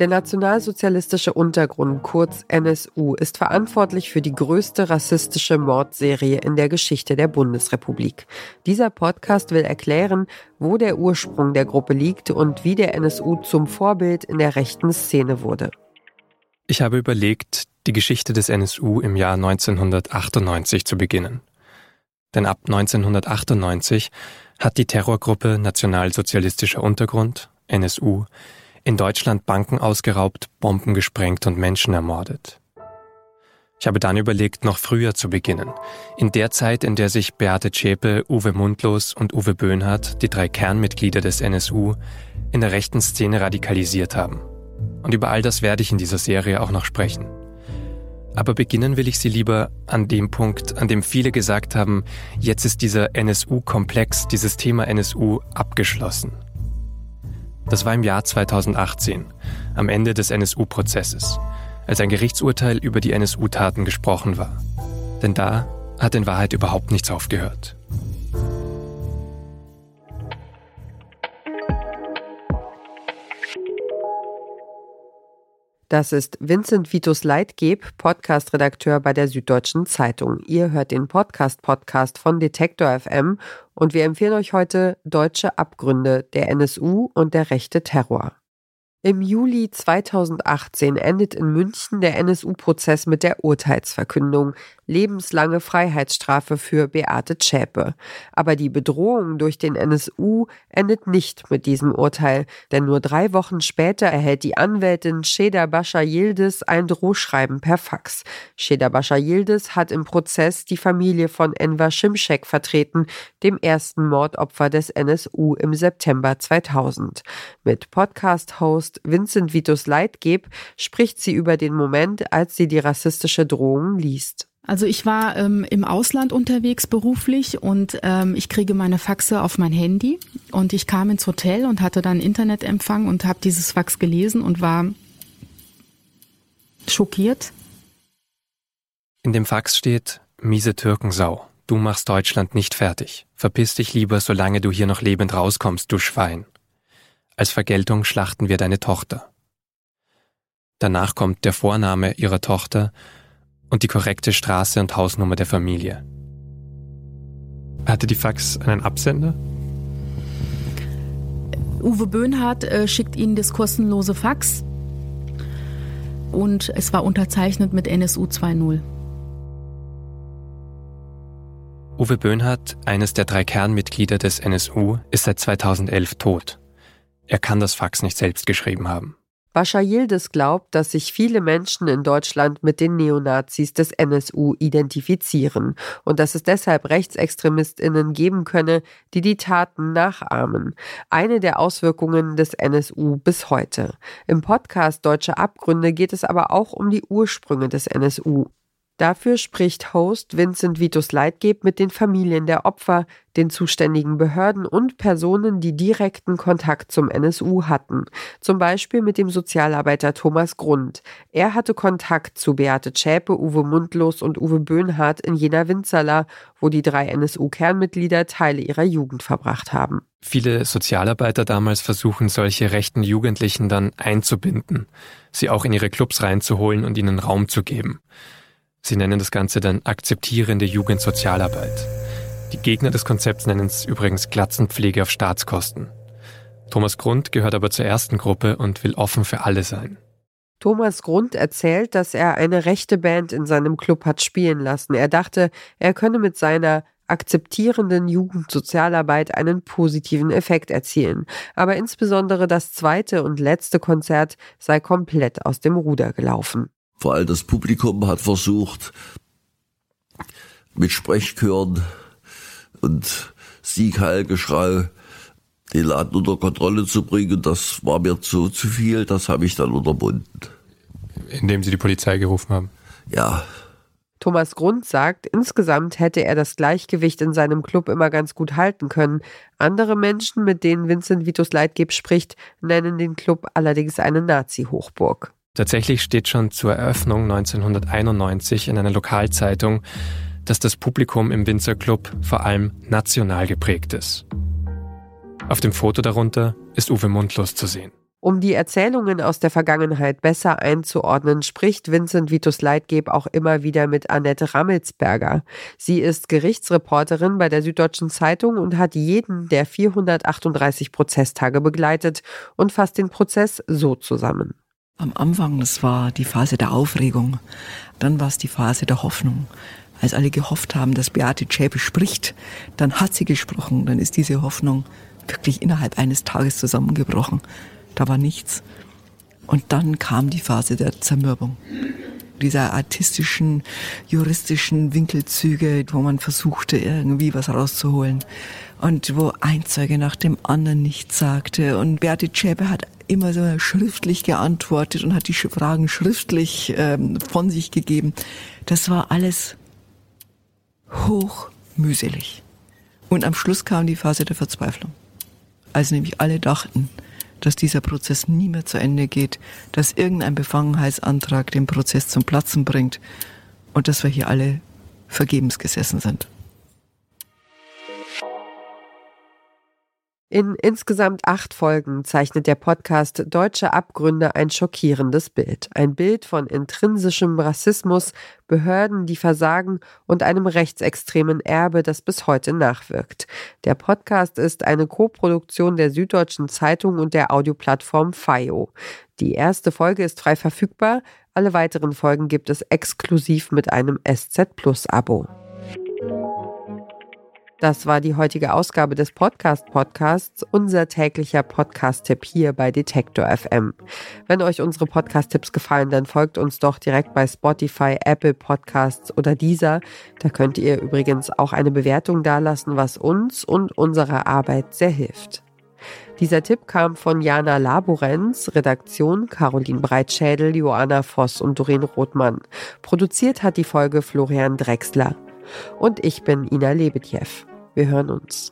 Der nationalsozialistische Untergrund, kurz NSU, ist verantwortlich für die größte rassistische Mordserie in der Geschichte der Bundesrepublik. Dieser Podcast will erklären, wo der Ursprung der Gruppe liegt und wie der NSU zum Vorbild in der rechten Szene wurde. Ich habe überlegt, die Geschichte des NSU im Jahr 1998 zu beginnen. Denn ab 1998 hat die Terrorgruppe Nationalsozialistischer Untergrund, NSU, in Deutschland Banken ausgeraubt, Bomben gesprengt und Menschen ermordet. Ich habe dann überlegt, noch früher zu beginnen. In der Zeit, in der sich Beate Zschäpe, Uwe Mundlos und Uwe Böhnhardt, die drei Kernmitglieder des NSU, in der rechten Szene radikalisiert haben. Und über all das werde ich in dieser Serie auch noch sprechen. Aber beginnen will ich sie lieber an dem Punkt, an dem viele gesagt haben, jetzt ist dieser NSU-Komplex, dieses Thema NSU abgeschlossen. Das war im Jahr 2018, am Ende des NSU-Prozesses, als ein Gerichtsurteil über die NSU-Taten gesprochen war. Denn da hat in Wahrheit überhaupt nichts aufgehört. Das ist Vincent Vitus Leitgeb, Podcast-Redakteur bei der Süddeutschen Zeitung. Ihr hört den Podcast-Podcast von Detektor FM und wir empfehlen euch heute Deutsche Abgründe, der NSU und der rechte Terror. Im Juli 2018 endet in München der NSU-Prozess mit der Urteilsverkündung lebenslange Freiheitsstrafe für Beate Zschäpe. Aber die Bedrohung durch den NSU endet nicht mit diesem Urteil, denn nur drei Wochen später erhält die Anwältin Sheda Bascha Yildiz ein Drohschreiben per Fax. Sheda Bascha Yildiz hat im Prozess die Familie von Enver Şimşek vertreten, dem ersten Mordopfer des NSU im September 2000. Mit Podcast-Host Vincent Vitus Leitgeb spricht sie über den Moment, als sie die rassistische Drohung liest. Also ich war ähm, im Ausland unterwegs beruflich und ähm, ich kriege meine Faxe auf mein Handy und ich kam ins Hotel und hatte dann Internetempfang und habe dieses Fax gelesen und war schockiert. In dem Fax steht, miese Türkensau, du machst Deutschland nicht fertig. Verpiss dich lieber, solange du hier noch lebend rauskommst, du Schwein. Als Vergeltung schlachten wir deine Tochter. Danach kommt der Vorname ihrer Tochter und die korrekte Straße und Hausnummer der Familie. Hatte die Fax einen Absender? Uwe Böhnhardt äh, schickt Ihnen das kostenlose Fax und es war unterzeichnet mit NSU 2.0. Uwe Böhnhardt, eines der drei Kernmitglieder des NSU, ist seit 2011 tot. Er kann das Fax nicht selbst geschrieben haben. Bascha Yildiz glaubt, dass sich viele Menschen in Deutschland mit den Neonazis des NSU identifizieren und dass es deshalb Rechtsextremistinnen geben könne, die die Taten nachahmen. Eine der Auswirkungen des NSU bis heute. Im Podcast Deutsche Abgründe geht es aber auch um die Ursprünge des NSU. Dafür spricht Host Vincent Vitus Leitgeb mit den Familien der Opfer, den zuständigen Behörden und Personen, die direkten Kontakt zum NSU hatten. Zum Beispiel mit dem Sozialarbeiter Thomas Grund. Er hatte Kontakt zu Beate Zschäpe, Uwe Mundlos und Uwe Böhnhardt in Jena Winzerla, wo die drei NSU-Kernmitglieder Teile ihrer Jugend verbracht haben. Viele Sozialarbeiter damals versuchen, solche rechten Jugendlichen dann einzubinden, sie auch in ihre Clubs reinzuholen und ihnen Raum zu geben. Sie nennen das Ganze dann akzeptierende Jugendsozialarbeit. Die Gegner des Konzepts nennen es übrigens Glatzenpflege auf Staatskosten. Thomas Grund gehört aber zur ersten Gruppe und will offen für alle sein. Thomas Grund erzählt, dass er eine rechte Band in seinem Club hat spielen lassen. Er dachte, er könne mit seiner akzeptierenden Jugendsozialarbeit einen positiven Effekt erzielen. Aber insbesondere das zweite und letzte Konzert sei komplett aus dem Ruder gelaufen. Vor allem das Publikum hat versucht, mit Sprechchören und Siegheilgeschrei den Laden unter Kontrolle zu bringen. Das war mir zu, zu viel, das habe ich dann unterbunden. Indem Sie die Polizei gerufen haben? Ja. Thomas Grund sagt, insgesamt hätte er das Gleichgewicht in seinem Club immer ganz gut halten können. Andere Menschen, mit denen Vincent Vitus Leitgeb spricht, nennen den Club allerdings eine Nazi-Hochburg. Tatsächlich steht schon zur Eröffnung 1991 in einer Lokalzeitung, dass das Publikum im Winzerclub vor allem national geprägt ist. Auf dem Foto darunter ist Uwe Mundlos zu sehen. Um die Erzählungen aus der Vergangenheit besser einzuordnen, spricht Vincent Vitus Leitgeb auch immer wieder mit Annette Rammelsberger. Sie ist Gerichtsreporterin bei der Süddeutschen Zeitung und hat jeden der 438 Prozesstage begleitet und fasst den Prozess so zusammen. Am Anfang, das war die Phase der Aufregung. Dann war es die Phase der Hoffnung. Als alle gehofft haben, dass Beate Zschäpe spricht, dann hat sie gesprochen. Dann ist diese Hoffnung wirklich innerhalb eines Tages zusammengebrochen da war nichts. Und dann kam die Phase der Zermürbung. Dieser artistischen, juristischen Winkelzüge, wo man versuchte, irgendwie was rauszuholen. Und wo ein Zeuge nach dem anderen nichts sagte. Und Beate Zschäpe hat immer so schriftlich geantwortet und hat die Fragen schriftlich ähm, von sich gegeben. Das war alles hochmühselig. Und am Schluss kam die Phase der Verzweiflung. Als nämlich alle dachten, dass dieser Prozess nie mehr zu Ende geht, dass irgendein Befangenheitsantrag den Prozess zum Platzen bringt und dass wir hier alle vergebens gesessen sind. In insgesamt acht Folgen zeichnet der Podcast Deutsche Abgründe ein schockierendes Bild. Ein Bild von intrinsischem Rassismus, Behörden, die versagen und einem rechtsextremen Erbe, das bis heute nachwirkt. Der Podcast ist eine Koproduktion der Süddeutschen Zeitung und der Audioplattform FIO. Die erste Folge ist frei verfügbar. Alle weiteren Folgen gibt es exklusiv mit einem SZ Plus Abo. Das war die heutige Ausgabe des Podcast Podcasts, unser täglicher Podcast-Tipp hier bei Detektor FM. Wenn euch unsere Podcast-Tipps gefallen, dann folgt uns doch direkt bei Spotify, Apple Podcasts oder dieser. Da könnt ihr übrigens auch eine Bewertung dalassen, was uns und unserer Arbeit sehr hilft. Dieser Tipp kam von Jana Laborenz, Redaktion Caroline Breitschädel, Joanna Voss und Doreen Rothmann. Produziert hat die Folge Florian Drexler. Und ich bin Ina Lebetjew. Wir hören uns.